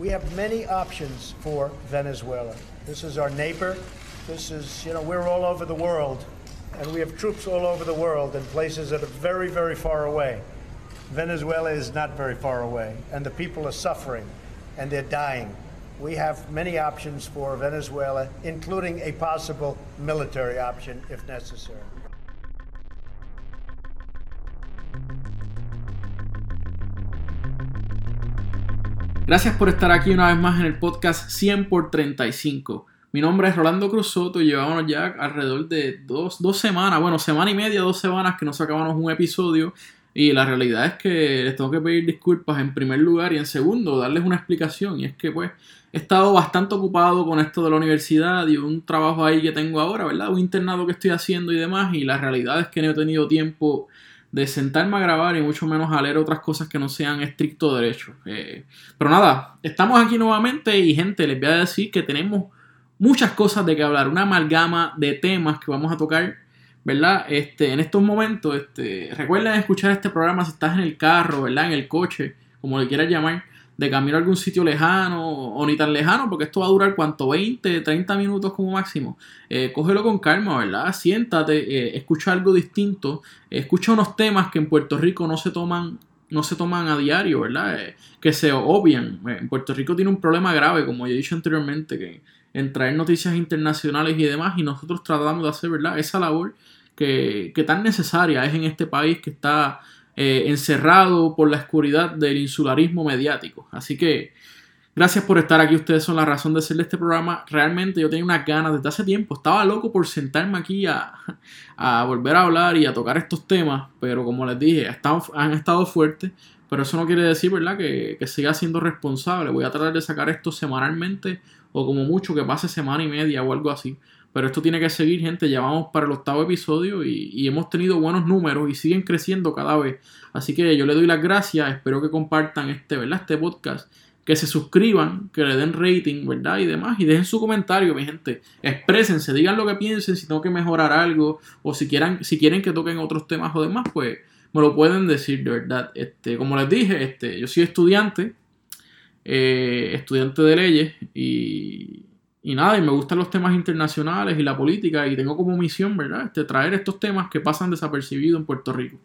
We have many options for Venezuela. This is our neighbor. This is, you know, we're all over the world, and we have troops all over the world in places that are very, very far away. Venezuela is not very far away, and the people are suffering and they're dying. We have many options for Venezuela, including a possible military option if necessary. Gracias por estar aquí una vez más en el podcast 100 por 35. Mi nombre es Rolando Cruz Soto y llevamos ya alrededor de dos, semanas, bueno, semana y media, dos semanas que no sacábamos un episodio. Y la realidad es que les tengo que pedir disculpas en primer lugar y en segundo darles una explicación. Y es que pues he estado bastante ocupado con esto de la universidad y un trabajo ahí que tengo ahora, ¿verdad? Un internado que estoy haciendo y demás. Y la realidad es que no he tenido tiempo de sentarme a grabar y mucho menos a leer otras cosas que no sean estricto derecho. Eh, pero nada, estamos aquí nuevamente y gente, les voy a decir que tenemos muchas cosas de que hablar, una amalgama de temas que vamos a tocar, ¿verdad? Este, en estos momentos, este, recuerden escuchar este programa si estás en el carro, ¿verdad? En el coche, como le quieras llamar de camino a algún sitio lejano o ni tan lejano, porque esto va a durar cuánto, 20, 30 minutos como máximo. Eh, cógelo con calma, ¿verdad? Siéntate, eh, escucha algo distinto, escucha unos temas que en Puerto Rico no se toman no se toman a diario, ¿verdad? Eh, que se obvian. En Puerto Rico tiene un problema grave, como ya he dicho anteriormente, que en traer noticias internacionales y demás, y nosotros tratamos de hacer, ¿verdad? Esa labor que, que tan necesaria es en este país que está eh, encerrado por la oscuridad del insularismo mediático. Así que gracias por estar aquí. Ustedes son la razón de de este programa. Realmente yo tenía unas ganas desde hace tiempo. Estaba loco por sentarme aquí a, volver a hablar y a tocar estos temas. Pero como les dije, han estado fuertes. Pero eso no quiere decir, ¿verdad?, que, que siga siendo responsable. Voy a tratar de sacar esto semanalmente o como mucho que pase semana y media o algo así. Pero esto tiene que seguir, gente. Ya vamos para el octavo episodio y, hemos tenido buenos números y siguen creciendo cada vez. Así que yo le doy las gracias. Espero que compartan este, ¿verdad? Este podcast. Que se suscriban, que le den rating, ¿verdad? Y demás. Y dejen su comentario, mi gente. Exprésense, digan lo que piensen, si tengo que mejorar algo. O si, quieran, si quieren que toquen otros temas o demás, pues me lo pueden decir, de verdad. Este, como les dije, este, yo soy estudiante. Eh, estudiante de leyes. Y y nada, y me gustan los temas internacionales y la política y tengo como misión, ¿verdad? Este, traer estos temas que pasan desapercibidos en Puerto Rico.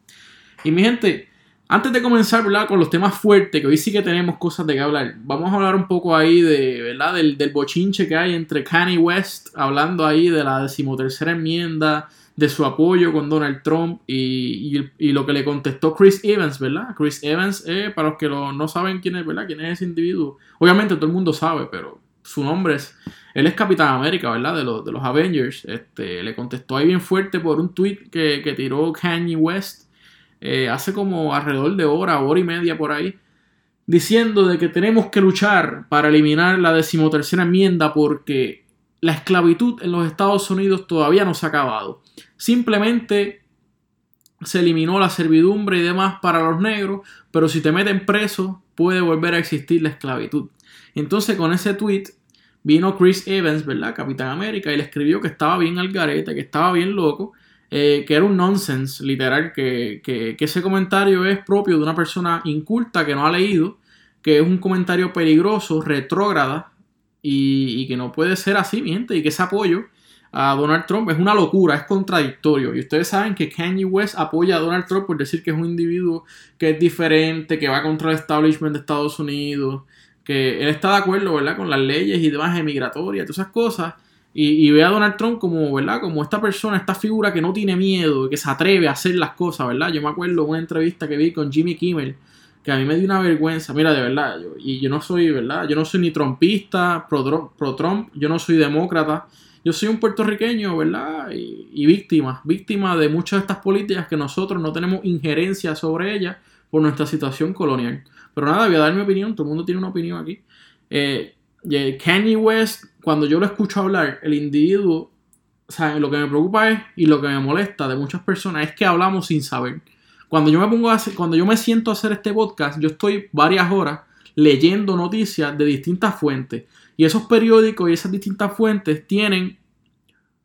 Y mi gente, antes de comenzar, ¿verdad? Con los temas fuertes, que hoy sí que tenemos cosas de qué hablar, vamos a hablar un poco ahí de, ¿verdad? Del, del bochinche que hay entre Kanye West, hablando ahí de la decimotercera enmienda, de su apoyo con Donald Trump y, y, lo que le contestó Chris Evans, ¿verdad? Chris Evans, eh, para los que no saben quién es, ¿verdad? ¿Quién es ese individuo? Obviamente todo el mundo sabe, pero su nombre es él es Capitán América, ¿verdad? De, los, de los Avengers. Este, le contestó ahí bien fuerte por un tweet que, tiró Kanye West eh, hace como alrededor de hora, hora y media por ahí, diciendo de que tenemos que luchar para eliminar la decimotercera enmienda porque la esclavitud en los Estados Unidos todavía no se ha acabado. Simplemente se eliminó la servidumbre y demás para los negros, pero si te meten preso puede volver a existir la esclavitud. Entonces con ese tweet vino Chris Evans, ¿verdad? Capitán América, y le escribió que estaba bien al garete, que estaba bien loco, eh, que era un nonsense, literal, que, ese comentario es propio de una persona inculta que no ha leído, que es un comentario peligroso, retrógrada, y, que no puede ser así, miente, y que ese apoyo a Donald Trump es una locura, es contradictorio. Y ustedes saben que Kanye West apoya a Donald Trump por decir que es un individuo que es diferente, que va contra el establishment de Estados Unidos, que él está de acuerdo, ¿verdad? Con las leyes y demás emigratorias, todas esas cosas. Y, ve a Donald Trump como, ¿verdad? Como esta persona, esta figura que no tiene miedo, que se atreve a hacer las cosas, ¿verdad? Yo me acuerdo una entrevista que vi con Jimmy Kimmel, que a mí me dio una vergüenza, mira, de verdad, yo, y yo no soy, ¿verdad? Yo no soy ni trompista, pro-Trump, yo no soy demócrata, yo soy un puertorriqueño, ¿verdad? Y, y, víctima, víctima de muchas de estas políticas que nosotros no tenemos injerencia sobre ellas por nuestra situación colonial. Pero nada, voy a dar mi opinión, todo el mundo tiene una opinión aquí. Eh, Kanye West, cuando yo lo escucho hablar, el individuo, o sea, lo que me preocupa es, y lo que me molesta de muchas personas, es que hablamos sin saber. Cuando yo me pongo a hacer, cuando yo me siento a hacer este podcast, yo estoy varias horas leyendo noticias de distintas fuentes. Y esos periódicos y esas distintas fuentes tienen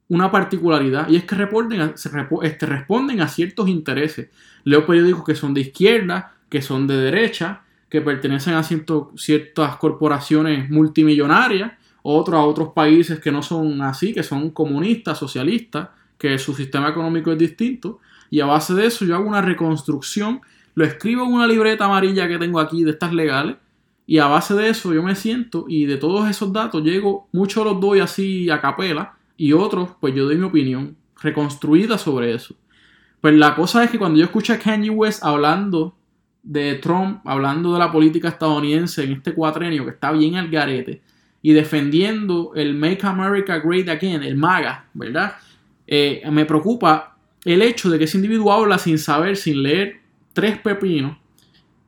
una particularidad y es que responden este, responden a ciertos intereses. Leo periódicos que son de izquierda, que son de derecha, que pertenecen a ciertas corporaciones multimillonarias, otros a otros países que no son así, que son comunistas, socialistas, que su sistema económico es distinto. Y a base de eso yo hago una reconstrucción, lo escribo en una libreta amarilla que tengo aquí de estas legales, y a base de eso yo me siento y de todos esos datos llego, muchos los doy así a capela y otros pues yo doy mi opinión reconstruida sobre eso. Pues la cosa es que cuando yo escucho a Kanye West hablando de Trump, hablando de la política estadounidense en este cuatrenio que está bien al garete y defendiendo el Make America Great Again, el MAGA, ¿verdad? Eh, me preocupa el hecho de que ese individuo habla sin saber, sin leer tres pepinos.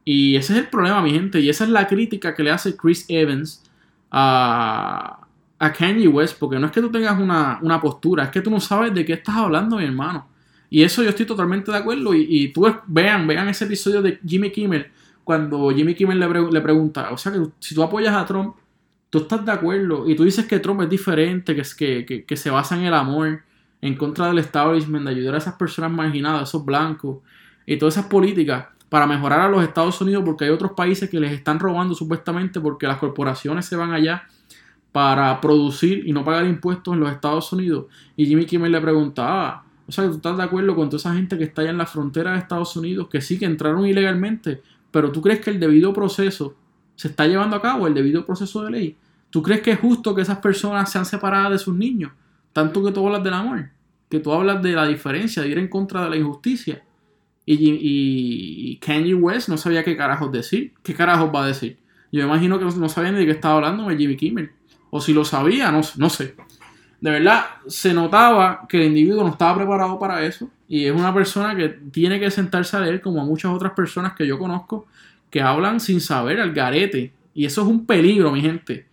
Y ese es el problema, mi gente. Y esa es la crítica que le hace Chris Evans a, a Kanye West. Porque no es que tú tengas una, una postura, es que tú no sabes de qué estás hablando, mi hermano. Y eso yo estoy totalmente de acuerdo. Y, tú vean, vean ese episodio de Jimmy Kimmel, cuando Jimmy Kimmel le, pregunta, o sea que si tú apoyas a Trump, tú estás de acuerdo y tú dices que Trump es diferente, que, que, que, se basa en el amor, en contra del establishment, de ayudar a esas personas marginadas, esos blancos, y todas esas políticas para mejorar a los Estados Unidos porque hay otros países que les están robando supuestamente porque las corporaciones se van allá para producir y no pagar impuestos en los Estados Unidos. Y Jimmy Kimmel le preguntaba, o sea, ¿tú estás de acuerdo con toda esa gente que está allá en la frontera de Estados Unidos, que sí que entraron ilegalmente, pero tú crees que el debido proceso se está llevando a cabo, el debido proceso de ley? ¿Tú crees que es justo que esas personas sean separadas de sus niños? Tanto que tú hablas del amor, que tú hablas de la diferencia, de ir en contra de la injusticia. Y, y, Kanye West no sabía qué carajos decir. ¿Qué carajos va a decir? Yo imagino que no, no sabía ni de qué estaba hablando Jimmy Kimmel. O si lo sabía, no, no sé de verdad se notaba que el individuo no estaba preparado para eso y es una persona que tiene que sentarse a leer como a muchas otras personas que yo conozco que hablan sin saber al garete. Y eso es un peligro mi gente.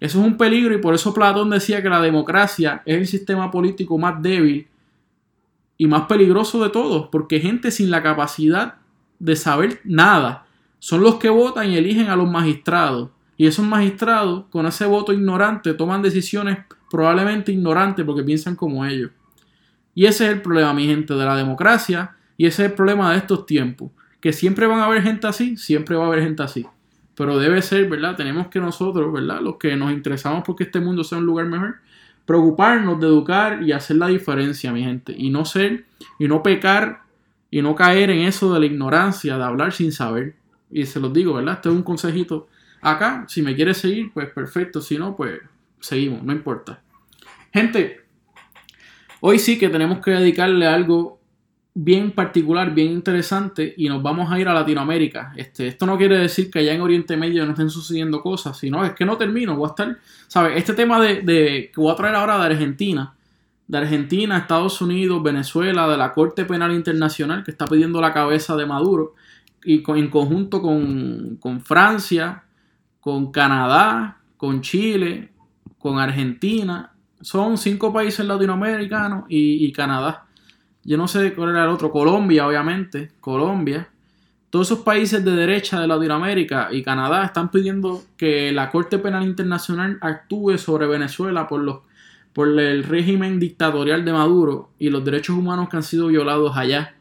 Eso es un peligro y por eso Platón decía que la democracia es el sistema político más débil y más peligroso de todos porque gente sin la capacidad de saber nada son los que votan y eligen a los magistrados. Y esos magistrados con ese voto ignorante toman decisiones probablemente ignorantes porque piensan como ellos. Y ese es el problema, mi gente, de la democracia y ese es el problema de estos tiempos. Que siempre van a haber gente así, siempre va a haber gente así. Pero debe ser, ¿verdad? Tenemos que nosotros, ¿verdad? Los que nos interesamos porque este mundo sea un lugar mejor, preocuparnos de educar y hacer la diferencia, mi gente. Y no ser, y no pecar, y no caer en eso de la ignorancia, de hablar sin saber. Y se los digo, ¿verdad? Este es un consejito acá. Si me quieres seguir, pues perfecto. Si no, pues seguimos, no importa. Gente, hoy sí que tenemos que dedicarle algo bien particular, bien interesante y nos vamos a ir a Latinoamérica. Este, esto no quiere decir que allá en Oriente Medio no estén sucediendo cosas, sino es que no termino, voy a estar, ¿sabes? Este tema de, de, que voy a traer ahora de Argentina, de Argentina, Estados Unidos, Venezuela, de la Corte Penal Internacional que está pidiendo la cabeza de Maduro y en conjunto con, con Francia, con Canadá, con Chile, con Argentina. Son cinco países latinoamericanos y, Canadá. Yo no sé cuál era el otro. Colombia, obviamente. Colombia. Todos esos países de derecha de Latinoamérica y Canadá están pidiendo que la Corte Penal Internacional actúe sobre Venezuela por los por el régimen dictatorial de Maduro y los derechos humanos que han sido violados allá.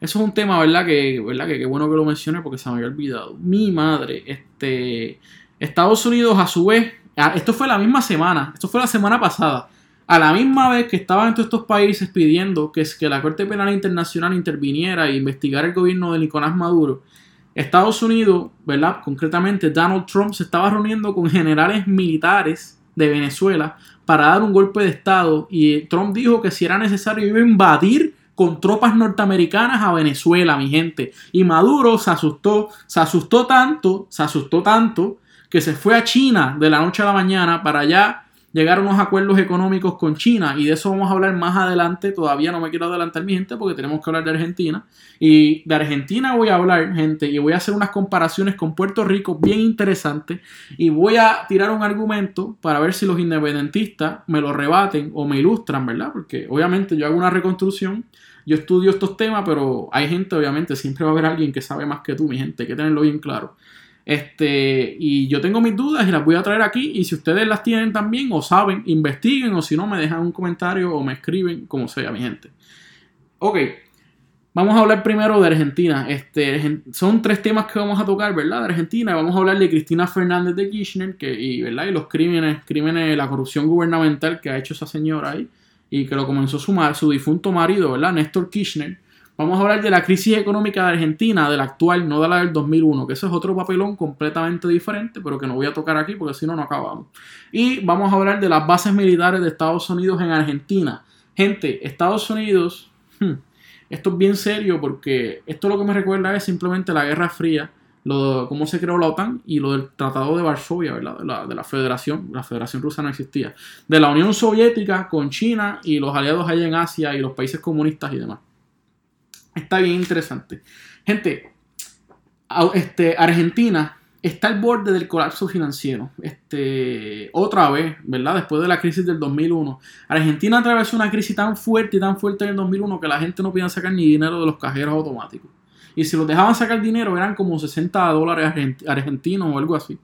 Eso es un tema, ¿verdad? Que, ¿verdad? Que qué bueno que lo mencione porque se me había olvidado. Mi madre, este, Estados Unidos a su vez esto fue la misma semana, esto fue la semana pasada. A la misma vez que estaban todos estos países pidiendo que, que la Corte Penal Internacional interviniera e investigara el gobierno de Nicolás Maduro, Estados Unidos, ¿verdad? Concretamente Donald Trump se estaba reuniendo con generales militares de Venezuela para dar un golpe de Estado y Trump dijo que si era necesario iba a invadir con tropas norteamericanas a Venezuela, mi gente. Y Maduro se asustó, se asustó tanto, se asustó tanto que se fue a China de la noche a la mañana para allá llegar a unos acuerdos económicos con China y de eso vamos a hablar más adelante. Todavía no me quiero adelantar mi gente porque tenemos que hablar de Argentina. Y de Argentina voy a hablar, gente, y voy a hacer unas comparaciones con Puerto Rico bien interesantes y voy a tirar un argumento para ver si los independentistas me lo rebaten o me ilustran, ¿verdad? Porque obviamente yo hago una reconstrucción. Yo estudio estos temas, pero hay gente, obviamente, siempre va a haber alguien que sabe más que tú, mi gente, hay que tenerlo bien claro. Este, y yo tengo mis dudas y las voy a traer aquí. Y si ustedes las tienen también o saben, investiguen o si no, me dejan un comentario o me escriben, como sea, mi gente. Ok, Vamos a hablar primero de Argentina. Este, son tres temas que vamos a tocar, ¿verdad? De Argentina. Vamos a hablar de Cristina Fernández de Kirchner que, y, ¿verdad? y los crímenes, crímenes, la corrupción gubernamental que ha hecho esa señora ahí y que lo comenzó su, su difunto marido, ¿verdad? Néstor Kirchner. Vamos a hablar de la crisis económica de Argentina, de la actual, no de la del 2001, que eso es otro papelón completamente diferente, pero que no voy a tocar aquí porque si no, no acabamos. Y vamos a hablar de las bases militares de Estados Unidos en Argentina. Gente, Estados Unidos, hmm, esto es bien serio porque esto lo que me recuerda es simplemente la Guerra Fría, lo de cómo se creó la OTAN y lo del Tratado de Varsovia, ¿verdad? De la, de la Federación, la Federación Rusa no existía, de la Unión Soviética con China y los aliados allá en Asia y los países comunistas y demás. Está bien interesante. Gente, este, Argentina está al borde del colapso financiero. Este, otra vez, ¿verdad? Después de la crisis del 2001. Argentina atravesó una crisis tan fuerte y tan fuerte en el 2001 que la gente no podía sacar ni dinero de los cajeros automáticos. Y si los dejaban sacar dinero eran como 60 dólares argentinos o algo así.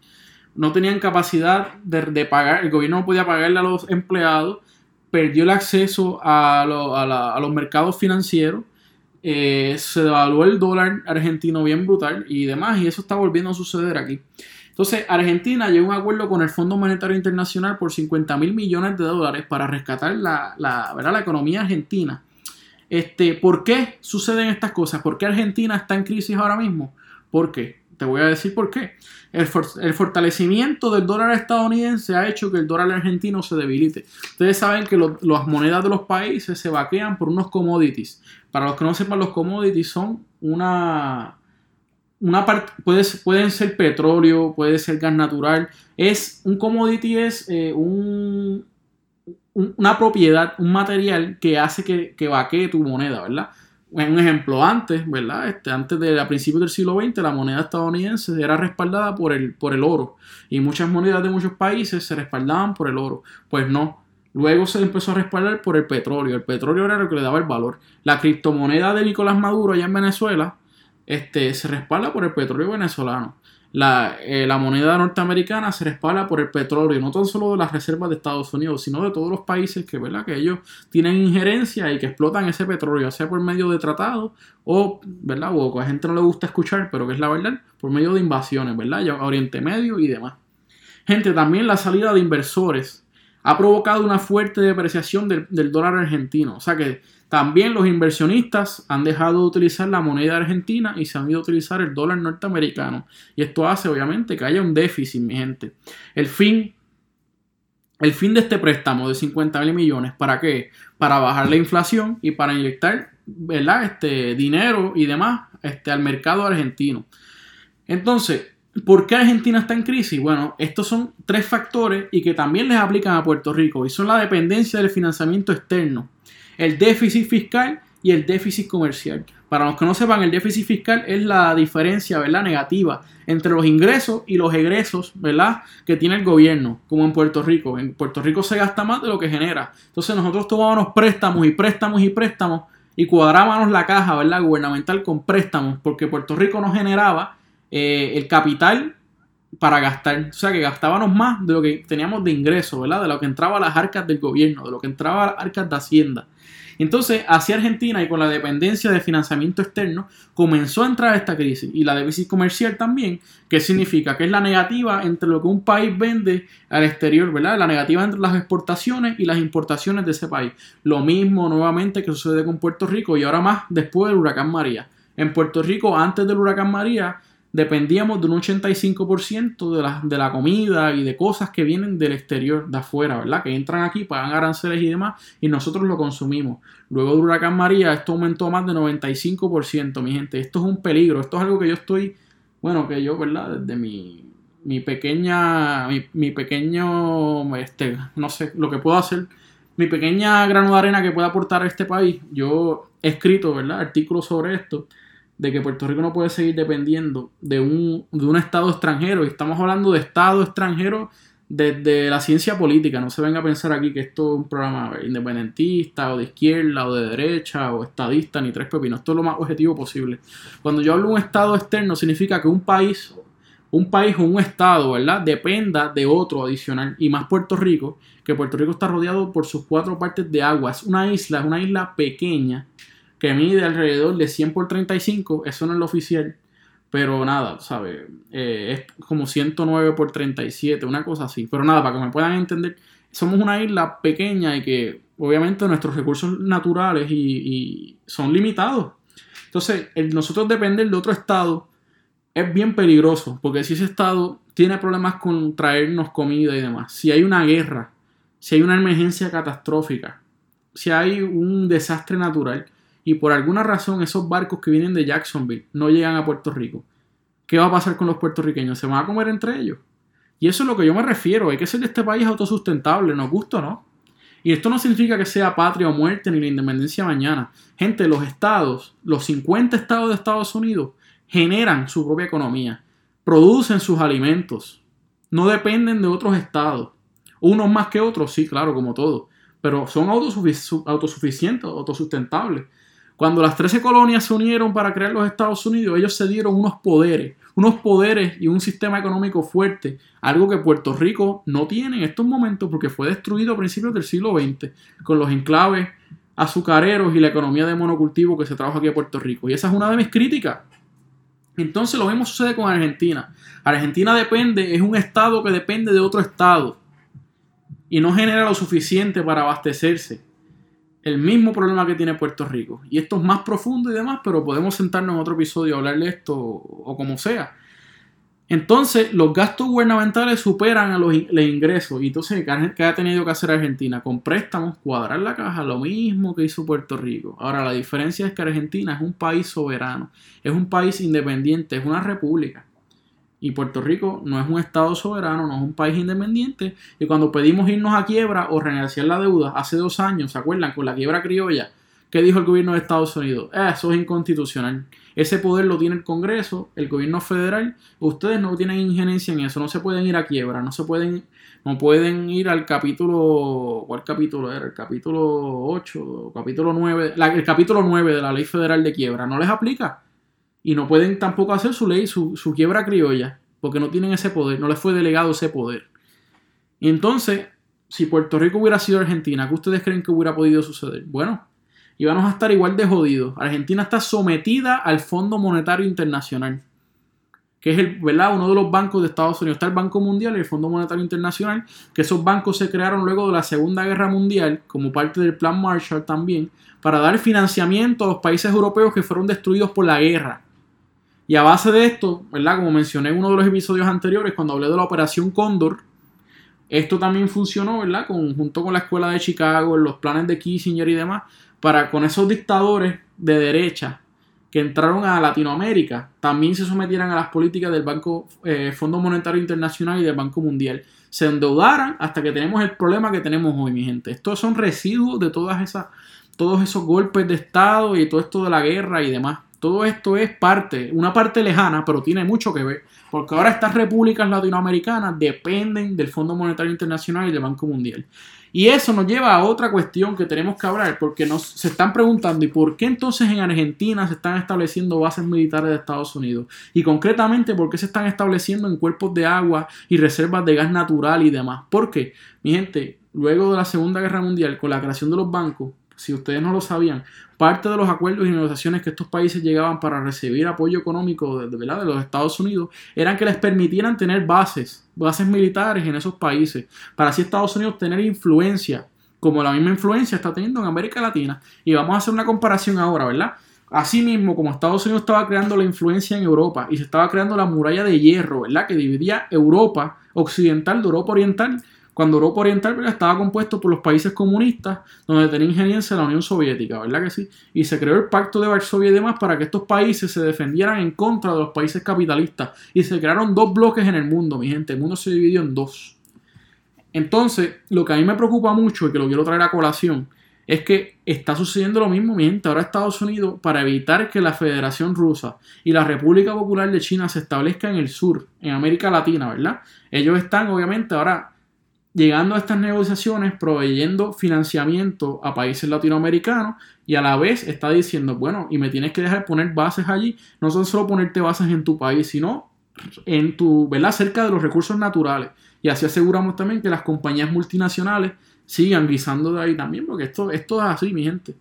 No tenían capacidad de, pagar, el gobierno no podía pagarle a los empleados, perdió el acceso a, a los mercados financieros eh, se devaluó el dólar argentino bien brutal y demás, y eso está volviendo a suceder aquí. Entonces, Argentina llegó a un acuerdo con el Fondo Monetario Internacional por 50 mil millones de dólares para rescatar la, la, la economía argentina. Este, ¿Por qué suceden estas cosas? ¿Por qué Argentina está en crisis ahora mismo? ¿Por qué? Te voy a decir por qué. El, fortalecimiento del dólar estadounidense ha hecho que el dólar argentino se debilite. Ustedes saben que las monedas de los países se vaquean por unos commodities. Para los que no sepan, los commodities son una, una parte, pueden ser petróleo, puede ser gas natural. Es un commodity es eh, un, una propiedad, un material que hace que, que vaquee tu moneda, ¿verdad? Un ejemplo, antes, ¿verdad? Este, antes de a principios del siglo XX, la moneda estadounidense era respaldada por el, por el oro. Y muchas monedas de muchos países se respaldaban por el oro. Pues no. Luego se empezó a respaldar por el petróleo. El petróleo era lo que le daba el valor. La criptomoneda de Nicolás Maduro allá en Venezuela este, se respalda por el petróleo venezolano la, eh, la, moneda norteamericana se respalda por el petróleo, no tan solo de las reservas de Estados Unidos, sino de todos los países que, ¿verdad? que ellos tienen injerencia y que explotan ese petróleo, sea por medio de tratados o, ¿verdad? o a la gente no le gusta escuchar, pero que es la verdad, por medio de invasiones, ¿verdad? Ya, Oriente Medio y demás. Gente, también la salida de inversores ha provocado una fuerte depreciación del, del dólar argentino, o sea que también los inversionistas han dejado de utilizar la moneda argentina y se han ido a utilizar el dólar norteamericano. Y esto hace obviamente que haya un déficit, mi gente. El fin, el fin de este préstamo de 50 mil millones, ¿para qué? Para bajar la inflación y para inyectar ¿verdad? Este, dinero y demás este, al mercado argentino. Entonces, ¿Por qué Argentina está en crisis? Bueno, estos son tres factores y que también les aplican a Puerto Rico y son la dependencia del financiamiento externo, el déficit fiscal y el déficit comercial. Para los que no sepan, el déficit fiscal es la diferencia, ¿verdad? Negativa entre los ingresos y los egresos, ¿verdad? Que tiene el gobierno, como en Puerto Rico. En Puerto Rico se gasta más de lo que genera. Entonces nosotros tomábamos préstamos y préstamos y préstamos y cuadrábamos la caja, ¿verdad? Gubernamental con préstamos, porque Puerto Rico no generaba eh, el capital para gastar. O sea, que gastábamos más de lo que teníamos de ingresos, ¿verdad? De lo que entraba a las arcas del gobierno, de lo que entraba a las arcas de Hacienda. Entonces, hacia Argentina y con la dependencia de financiamiento externo, comenzó a entrar esta crisis. Y la déficit comercial también, que significa que es la negativa entre lo que un país vende al exterior, ¿verdad? La negativa entre las exportaciones y las importaciones de ese país. Lo mismo nuevamente que sucede con Puerto Rico y ahora más después del huracán María. En Puerto Rico, antes del huracán María, dependíamos de un 85% de la, de la comida y de cosas que vienen del exterior, de afuera, ¿verdad? Que entran aquí, pagan aranceles y demás, y nosotros lo consumimos. Luego del huracán María, esto aumentó a más de 95%, mi gente. Esto es un peligro, esto es algo que yo estoy, bueno, que yo, ¿verdad? Desde mi, mi pequeña, mi, mi pequeño, este, no sé, lo que puedo hacer, mi pequeña grano de arena que pueda aportar a este país, yo he escrito, ¿verdad? Artículos sobre esto de que Puerto Rico no puede seguir dependiendo de un, de un Estado extranjero. Y estamos hablando de Estado extranjero desde la ciencia política. No se venga a pensar aquí que esto es un programa independentista o de izquierda o de derecha o estadista ni tres pepinos. Esto es lo más objetivo posible. Cuando yo hablo de un Estado externo significa que un país, un país o un Estado, ¿verdad? Dependa de otro adicional. Y más Puerto Rico, que Puerto Rico está rodeado por sus cuatro partes de agua. Es una isla, es una isla pequeña que mide alrededor de 100 por 35, eso no es lo oficial, pero nada, ¿sabes? Eh, es como 109 por 37, una cosa así. Pero nada, para que me puedan entender, somos una isla pequeña y que obviamente nuestros recursos naturales y, son limitados. Entonces, nosotros depender de otro estado es bien peligroso, porque si ese estado tiene problemas con traernos comida y demás, si hay una guerra, si hay una emergencia catastrófica, si hay un desastre natural y por alguna razón esos barcos que vienen de Jacksonville no llegan a Puerto Rico, ¿qué va a pasar con los puertorriqueños? ¿Se van a comer entre ellos? Y eso es lo que yo me refiero, hay que ser de este país autosustentable, nos gusta o no. Y esto no significa que sea patria o muerte ni la independencia mañana. Gente, los estados, los 50 estados de Estados Unidos, generan su propia economía, producen sus alimentos, no dependen de otros estados. Unos más que otros, sí, claro, como todo, pero son autosuficientes, autosustentables. Cuando las 13 colonias se unieron para crear los Estados Unidos, ellos se dieron unos poderes, unos poderes y un sistema económico fuerte, algo que Puerto Rico no tiene en estos momentos porque fue destruido a principios del siglo XX con los enclaves azucareros y la economía de monocultivo que se trajo aquí a Puerto Rico. Y esa es una de mis críticas. Entonces lo mismo sucede con Argentina. Argentina depende, es un estado que depende de otro estado y no genera lo suficiente para abastecerse el mismo problema que tiene Puerto Rico. Y esto es más profundo y demás, pero podemos sentarnos en otro episodio a hablarle esto o como sea. Entonces, los gastos gubernamentales superan a los, ingresos. Y entonces, ¿qué ha tenido que hacer Argentina? Con préstamos, cuadrar la caja, lo mismo que hizo Puerto Rico. Ahora, la diferencia es que Argentina es un país soberano, es un país independiente, es una república. Y Puerto Rico no es un Estado soberano, no es un país independiente. Y cuando pedimos irnos a quiebra o renegociar la deuda hace dos años, ¿se acuerdan? Con la quiebra criolla, ¿qué dijo el gobierno de Estados Unidos? Eh, eso es inconstitucional. Ese poder lo tiene el Congreso, el gobierno federal. Ustedes no tienen injerencia en eso, no se pueden ir a quiebra, no se pueden, no pueden ir al capítulo, ¿cuál capítulo era? El capítulo 8, capítulo 9, el capítulo 9 de la ley federal de quiebra, no les aplica y no pueden tampoco hacer su ley, su, quiebra criolla, porque no tienen ese poder, no les fue delegado ese poder. Entonces, si Puerto Rico hubiera sido Argentina, ¿qué ustedes creen que hubiera podido suceder? Bueno, íbamos a estar igual de jodidos. Argentina está sometida al Fondo Monetario Internacional, que es el, ¿verdad? uno de los bancos de Estados Unidos. Está el Banco Mundial y el Fondo Monetario Internacional, que esos bancos se crearon luego de la Segunda Guerra Mundial, como parte del Plan Marshall también, para dar financiamiento a los países europeos que fueron destruidos por la guerra. Y a base de esto, ¿verdad? Como mencioné en uno de los episodios anteriores, cuando hablé de la Operación Cóndor, esto también funcionó, ¿verdad? Con, junto con la Escuela de Chicago, los planes de Kissinger y demás, para con esos dictadores de derecha que entraron a Latinoamérica, también se sometieran a las políticas del Banco eh, Fondo Monetario Internacional y del Banco Mundial. Se endeudaran hasta que tenemos el problema que tenemos hoy, mi gente. Estos son residuos de todas esas, todos esos golpes de Estado y todo esto de la guerra y demás. Todo esto es parte, una parte lejana, pero tiene mucho que ver, porque ahora estas repúblicas latinoamericanas dependen del Fondo Monetario Internacional y del Banco Mundial. Y eso nos lleva a otra cuestión que tenemos que hablar, porque nos se están preguntando, ¿y por qué entonces en Argentina se están estableciendo bases militares de Estados Unidos? Y concretamente, ¿por qué se están estableciendo en cuerpos de agua y reservas de gas natural y demás? ¿Por qué? Mi gente, luego de la Segunda Guerra Mundial, con la creación de los bancos, si ustedes no lo sabían, parte de los acuerdos y negociaciones que estos países llegaban para recibir apoyo económico de, de, los Estados Unidos eran que les permitieran tener bases, bases militares en esos países, para así Estados Unidos tener influencia, como la misma influencia está teniendo en América Latina. Y vamos a hacer una comparación ahora, ¿verdad? Asimismo, como Estados Unidos estaba creando la influencia en Europa y se estaba creando la muralla de hierro, ¿verdad? Que dividía Europa occidental de Europa oriental, cuando Europa Oriental estaba compuesto por los países comunistas, donde tenía injerencia la Unión Soviética, ¿verdad que sí? Y se creó el Pacto de Varsovia y demás para que estos países se defendieran en contra de los países capitalistas. Y se crearon dos bloques en el mundo, mi gente. El mundo se dividió en dos. Entonces, lo que a mí me preocupa mucho y que lo quiero traer a colación es que está sucediendo lo mismo, mi gente. Ahora Estados Unidos, para evitar que la Federación Rusa y la República Popular de China se establezcan en el sur, en América Latina, ¿verdad? Ellos están, obviamente, ahora llegando a estas negociaciones, proveyendo financiamiento a países latinoamericanos y a la vez está diciendo, bueno, y me tienes que dejar poner bases allí, no son solo ponerte bases en tu país, sino en tu, ¿verdad? Cerca de los recursos naturales. Y así aseguramos también que las compañías multinacionales sigan guisando de ahí también, porque esto, esto es así, mi gente.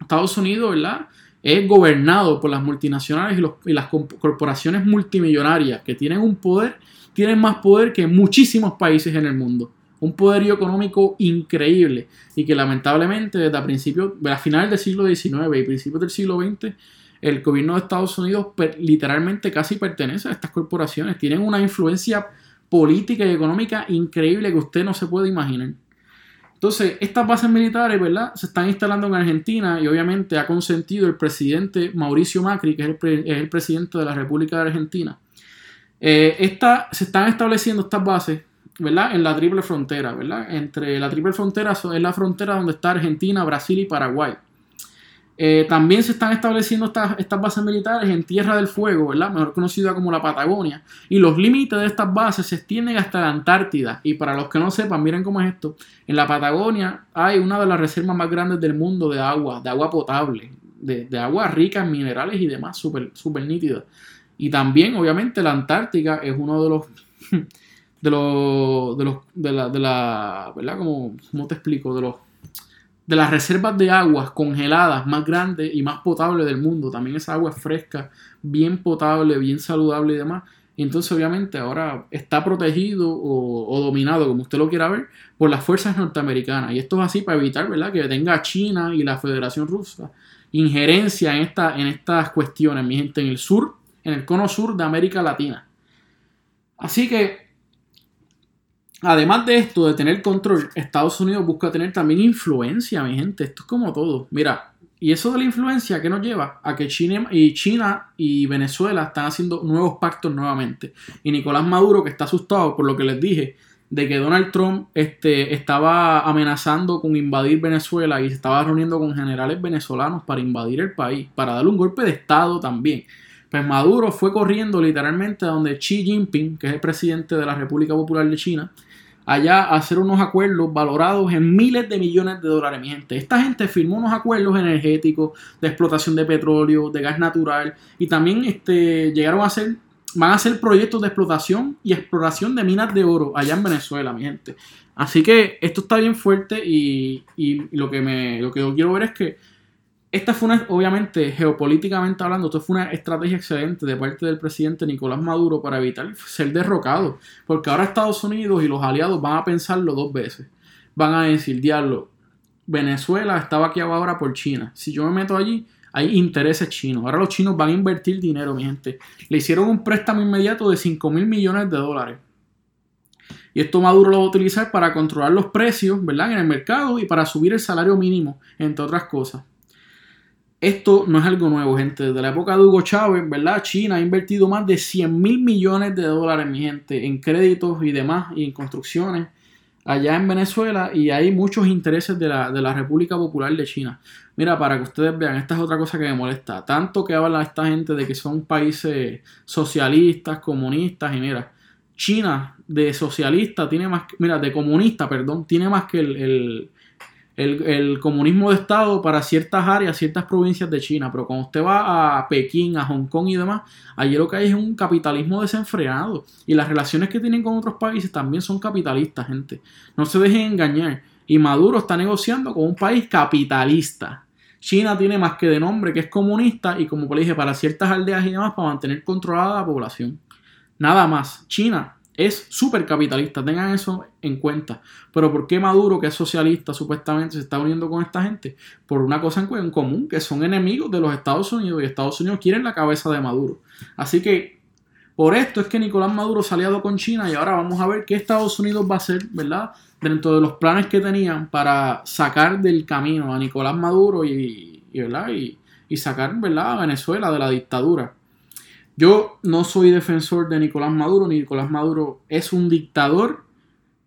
Estados Unidos, ¿verdad? Es gobernado por las multinacionales y, las corporaciones multimillonarias que tienen un poder, tienen más poder que muchísimos países en el mundo. Un poderío económico increíble y que lamentablemente desde a principios, a finales del siglo XIX y principios del siglo XX, el gobierno de Estados Unidos literalmente casi pertenece a estas corporaciones. Tienen una influencia política y económica increíble que usted no se puede imaginar. Entonces, estas bases militares, ¿verdad? Se están instalando en Argentina y obviamente ha consentido el presidente Mauricio Macri, que es el, presidente de la República de Argentina. Eh, se están estableciendo estas bases, ¿verdad? En la triple frontera, ¿verdad? Entre la triple frontera es la frontera donde está Argentina, Brasil y Paraguay. Eh, también se están estableciendo estas, estas, bases militares en Tierra del Fuego, ¿verdad? mejor conocida como la Patagonia. Y los límites de estas bases se extienden hasta la Antártida. Y para los que no sepan, miren cómo es esto. En la Patagonia hay una de las reservas más grandes del mundo de agua, de agua potable, de, agua rica en minerales y demás, súper super nítida. Y también, obviamente, la Antártica es uno de los... De los, de la, de la, ¿verdad? Como, ¿cómo te explico? De los de las reservas de aguas congeladas más grandes y más potables del mundo. También esa agua es fresca, bien potable, bien saludable y demás. entonces obviamente ahora está protegido o, dominado, como usted lo quiera ver, por las fuerzas norteamericanas. Y esto es así para evitar ¿verdad? que tenga China y la Federación Rusa injerencia en, esta, en estas cuestiones, mi gente, en el sur, en el cono sur de América Latina. Así que Además de esto, de tener control, Estados Unidos busca tener también influencia, mi gente. Esto es como todo. Mira, y eso de la influencia que nos lleva a que China y, China y Venezuela están haciendo nuevos pactos nuevamente. Y Nicolás Maduro, que está asustado por lo que les dije, de que Donald Trump este, estaba amenazando con invadir Venezuela y se estaba reuniendo con generales venezolanos para invadir el país, para darle un golpe de Estado también. Pues Maduro fue corriendo literalmente a donde Xi Jinping, que es el presidente de la República Popular de China, allá a hacer unos acuerdos valorados en miles de millones de dólares, mi gente. Esta gente firmó unos acuerdos energéticos de explotación de petróleo, de gas natural y también este, llegaron a hacer, van a hacer proyectos de explotación y exploración de minas de oro allá en Venezuela, mi gente. Así que esto está bien fuerte y, y lo, que me, lo que yo quiero ver es que esta fue una, obviamente, geopolíticamente hablando, esto fue una estrategia excelente de parte del presidente Nicolás Maduro para evitar ser derrocado. Porque ahora Estados Unidos y los aliados van a pensarlo dos veces. Van a decir, diablo, Venezuela estaba aquí ahora por China. Si yo me meto allí, hay intereses chinos. Ahora los chinos van a invertir dinero, mi gente. Le hicieron un préstamo inmediato de 5 mil millones de dólares. Y esto Maduro lo va a utilizar para controlar los precios, ¿verdad? En el mercado y para subir el salario mínimo, entre otras cosas. Esto no es algo nuevo, gente. Desde la época de Hugo Chávez, ¿verdad? China ha invertido más de 100 mil millones de dólares, mi gente, en créditos y demás, y en construcciones allá en Venezuela, y hay muchos intereses de la, de la República Popular de China. Mira, para que ustedes vean, esta es otra cosa que me molesta. Tanto que habla esta gente de que son países socialistas, comunistas, y mira, China de socialista tiene más, mira, de comunista, perdón, tiene más que el el, comunismo de Estado para ciertas áreas, ciertas provincias de China, pero cuando usted va a Pekín, a Hong Kong y demás, allí lo que hay es un capitalismo desenfrenado y las relaciones que tienen con otros países también son capitalistas, gente. No se dejen engañar. Y Maduro está negociando con un país capitalista. China tiene más que de nombre que es comunista y como le dije, para ciertas aldeas y demás, para mantener controlada la población. Nada más. China es súper capitalista, tengan eso en cuenta. Pero ¿por qué Maduro, que es socialista, supuestamente se está uniendo con esta gente? Por una cosa en común, que son enemigos de los Estados Unidos y Estados Unidos quieren la cabeza de Maduro. Así que por esto es que Nicolás Maduro se ha aliado con China y ahora vamos a ver qué Estados Unidos va a hacer, ¿verdad? Dentro de los planes que tenían para sacar del camino a Nicolás Maduro y, ¿verdad? y, y sacar, ¿verdad? a Venezuela de la dictadura. Yo no soy defensor de Nicolás Maduro, Nicolás Maduro es un dictador,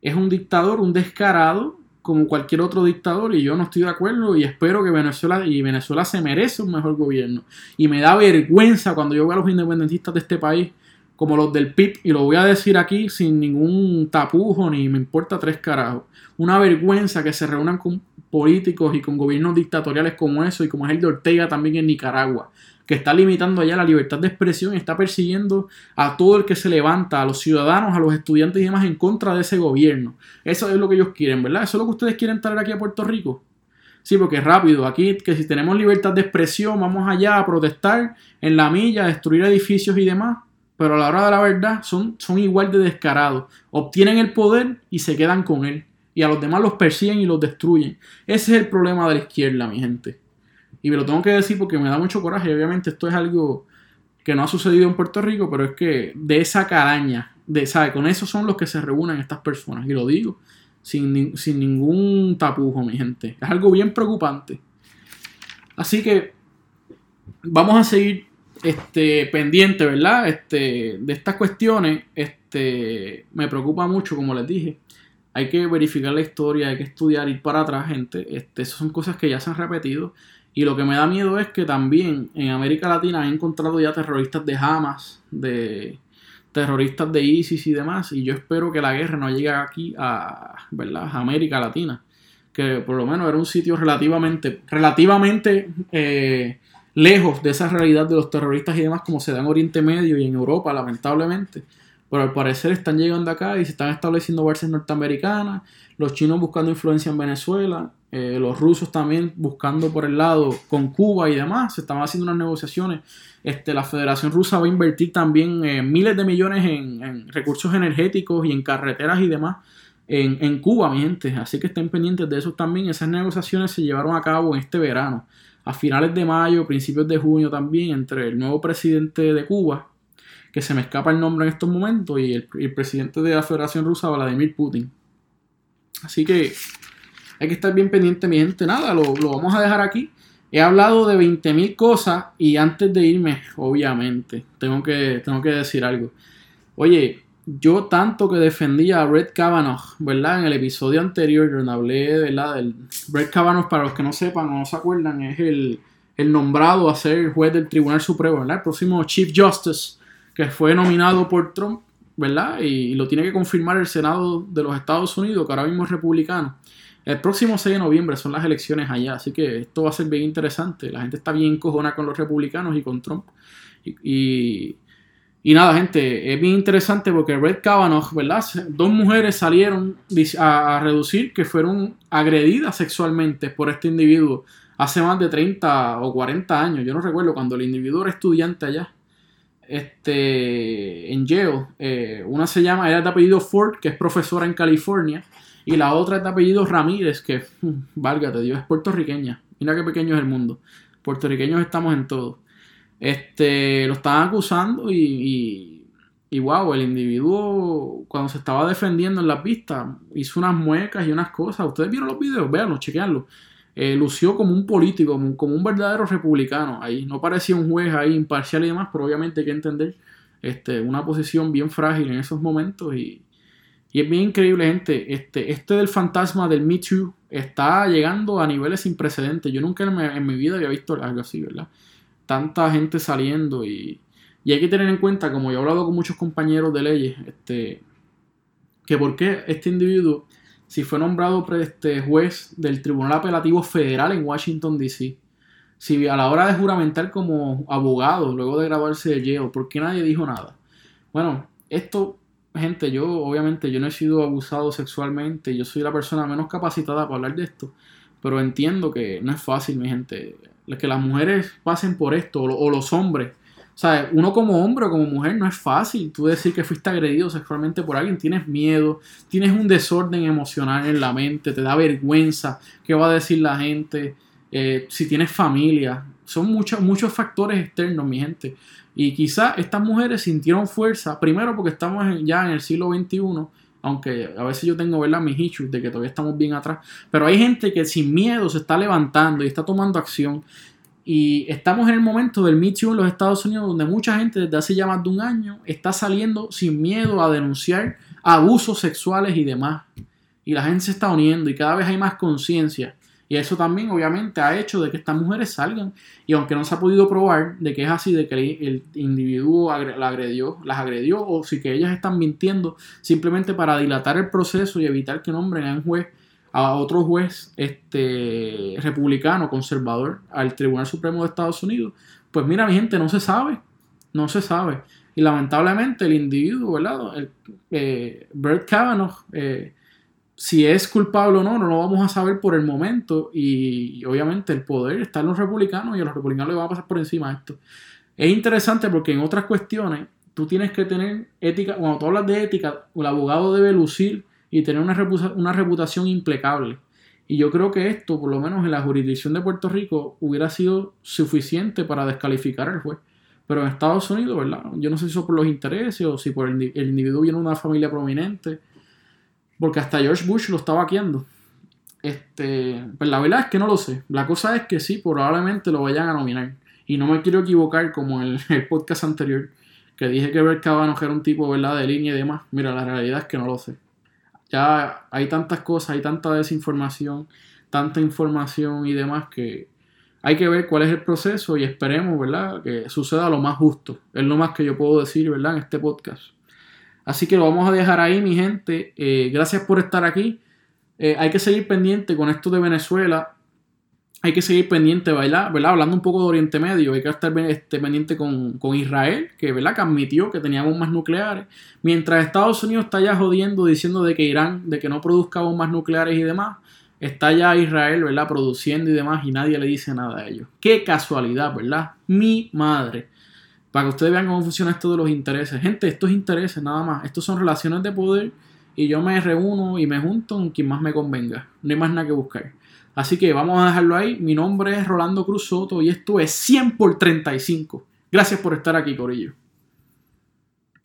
es un dictador, un descarado, como cualquier otro dictador, y yo no estoy de acuerdo, y espero que Venezuela, y Venezuela se merece un mejor gobierno. Y me da vergüenza cuando yo veo a los independentistas de este país, como los del PIB, y lo voy a decir aquí sin ningún tapujo, ni me importa tres carajos. Una vergüenza que se reúnan con políticos y con gobiernos dictatoriales como eso, y como es el de Ortega también en Nicaragua que está limitando allá la libertad de expresión, está persiguiendo a todo el que se levanta, a los ciudadanos, a los estudiantes y demás en contra de ese gobierno. Eso es lo que ellos quieren, ¿verdad? Eso es lo que ustedes quieren traer aquí a Puerto Rico. Sí, porque rápido, aquí que si tenemos libertad de expresión, vamos allá a protestar en la milla, a destruir edificios y demás, pero a la hora de la verdad son, son igual de descarados. Obtienen el poder y se quedan con él. Y a los demás los persiguen y los destruyen. Ese es el problema de la izquierda, mi gente. Y me lo tengo que decir porque me da mucho coraje. Obviamente esto es algo que no ha sucedido en Puerto Rico, pero es que de esa caraña, de, ¿sabe? Con eso son los que se reúnen estas personas. Y lo digo sin, sin ningún tapujo, mi gente. Es algo bien preocupante. Así que vamos a seguir este, pendiente, ¿verdad? Este, de estas cuestiones. Este, me preocupa mucho, como les dije. Hay que verificar la historia, hay que estudiar, ir para atrás, gente. Este, esas son cosas que ya se han repetido. Y lo que me da miedo es que también en América Latina han encontrado ya terroristas de Hamas, de terroristas de ISIS y demás. Y yo espero que la guerra no llegue aquí a, ¿verdad? a América Latina. Que por lo menos era un sitio relativamente, relativamente eh, lejos de esa realidad de los terroristas y demás como se da en Oriente Medio y en Europa, lamentablemente. Pero al parecer están llegando acá y se están estableciendo bases norteamericanas, los chinos buscando influencia en Venezuela, eh, los rusos también buscando por el lado con Cuba y demás, se estaban haciendo unas negociaciones. Este, la Federación Rusa va a invertir también eh, miles de millones en, recursos energéticos y en carreteras y demás en, en, Cuba, mi gente. Así que estén pendientes de eso también. Esas negociaciones se llevaron a cabo en este verano, a finales de mayo, principios de junio también, entre el nuevo presidente de Cuba, que se me escapa el nombre en estos momentos, y el, presidente de la Federación Rusa, Vladimir Putin. Así que hay que estar bien pendiente, mi gente. Nada, lo, vamos a dejar aquí. He hablado de 20.000 cosas y antes de irme, obviamente, tengo que, tengo que decir algo. Oye, yo tanto que defendía a Brett Kavanaugh, ¿verdad? En el episodio anterior, donde hablé, ¿verdad? Del Brett Kavanaugh, para los que no sepan o no se acuerdan, es el, nombrado a ser juez del Tribunal Supremo, ¿verdad? El próximo Chief Justice, que fue nominado por Trump, ¿verdad? Y, lo tiene que confirmar el Senado de los Estados Unidos, que ahora mismo es republicano. El próximo 6 de noviembre son las elecciones allá, así que esto va a ser bien interesante. La gente está bien cojona con los republicanos y con Trump. Y, nada, gente, es bien interesante porque Red Kavanaugh, ¿verdad? Dos mujeres salieron a, reducir que fueron agredidas sexualmente por este individuo hace más de 30 o 40 años. Yo no recuerdo cuando el individuo era estudiante allá. Este, en Yale, eh, una se llama, era de apellido Ford, que es profesora en California, y la otra es de apellido Ramírez, que, válgate Dios, es puertorriqueña. Mira qué pequeño es el mundo. Puertorriqueños estamos en todo. Este, lo estaban acusando y, y, wow, el individuo cuando se estaba defendiendo en las vistas hizo unas muecas y unas cosas. Ustedes vieron los videos, véanlos, chequeanlos. Eh, lució como un político, como, un verdadero republicano ahí. No parecía un juez ahí imparcial y demás, pero obviamente hay que entender este, una posición bien frágil en esos momentos y, y es bien increíble, gente. Este, este del fantasma del Me Too está llegando a niveles sin precedentes. Yo nunca en mi, vida había visto algo así, ¿verdad? Tanta gente saliendo y, y hay que tener en cuenta, como yo he hablado con muchos compañeros de leyes, este, que por qué este individuo, si fue nombrado este, juez del Tribunal Apelativo Federal en Washington, D.C., si a la hora de juramentar como abogado, luego de graduarse de Yale, ¿por qué nadie dijo nada? Bueno, esto gente, yo obviamente yo no he sido abusado sexualmente, yo soy la persona menos capacitada para hablar de esto, pero entiendo que no es fácil, mi gente, que las mujeres pasen por esto, o, los hombres. O sea, uno como hombre o como mujer no es fácil. Tú decir que fuiste agredido sexualmente por alguien, tienes miedo, tienes un desorden emocional en la mente, te da vergüenza, qué va a decir la gente, eh, si tienes familia. Son muchos, muchos factores externos, mi gente. Y quizá estas mujeres sintieron fuerza, primero porque estamos ya en el siglo XXI, aunque a veces yo tengo ¿verdad? mis issues de que todavía estamos bien atrás, pero hay gente que sin miedo se está levantando y está tomando acción. Y estamos en el momento del Me en los Estados Unidos, donde mucha gente desde hace ya más de un año está saliendo sin miedo a denunciar abusos sexuales y demás. Y la gente se está uniendo y cada vez hay más conciencia. Y eso también obviamente ha hecho de que estas mujeres salgan. Y aunque no se ha podido probar de que es así, de que el individuo la agredió, las agredió, o si que ellas están mintiendo simplemente para dilatar el proceso y evitar que nombren a un juez, a otro juez este, republicano, conservador, al Tribunal Supremo de Estados Unidos, pues mira, mi gente, no se sabe. No se sabe. Y lamentablemente el individuo, ¿verdad? El, eh, Brett Kavanaugh, eh, si es culpable o no, no lo vamos a saber por el momento. Y, obviamente el poder está en los republicanos y a los republicanos les va a pasar por encima esto. Es interesante porque en otras cuestiones tú tienes que tener ética, cuando tú hablas de ética, el abogado debe lucir y tener una, una reputación impecable. Y yo creo que esto, por lo menos en la jurisdicción de Puerto Rico, hubiera sido suficiente para descalificar al juez. Pero en Estados Unidos, ¿verdad? Yo no sé si eso por los intereses o si por el, el individuo viene de una familia prominente porque hasta George Bush lo estaba vaqueando. Este, pues la verdad es que no lo sé. La cosa es que sí, probablemente lo vayan a nominar. Y no me quiero equivocar como en el, podcast anterior, que dije que Brett Kavanaugh era un tipo ¿verdad? de línea y demás. Mira, la realidad es que no lo sé. Ya hay tantas cosas, hay tanta desinformación, tanta información y demás que hay que ver cuál es el proceso y esperemos, ¿verdad? Que suceda lo más justo. Es lo más que yo puedo decir, ¿verdad? En este podcast. Así que lo vamos a dejar ahí, mi gente. Eh, gracias por estar aquí. Eh, hay que seguir pendiente con esto de Venezuela. Hay que seguir pendiente, ¿verdad? Hablando un poco de Oriente Medio, hay que estar este, pendiente con, Israel, que, ¿verdad? que admitió que tenía bombas nucleares. Mientras Estados Unidos está ya jodiendo, diciendo de que Irán, de que no produzca bombas nucleares y demás, está ya Israel, ¿verdad? Produciendo y demás, y nadie le dice nada a ellos. Qué casualidad, ¿verdad? Mi madre para que ustedes vean cómo funciona esto de los intereses. Gente, estos intereses nada más, estos son relaciones de poder y yo me reúno y me junto con quien más me convenga. No hay más nada que buscar. Así que vamos a dejarlo ahí. Mi nombre es Rolando Cruz Soto y esto es 100 por 35. Gracias por estar aquí, Corillo.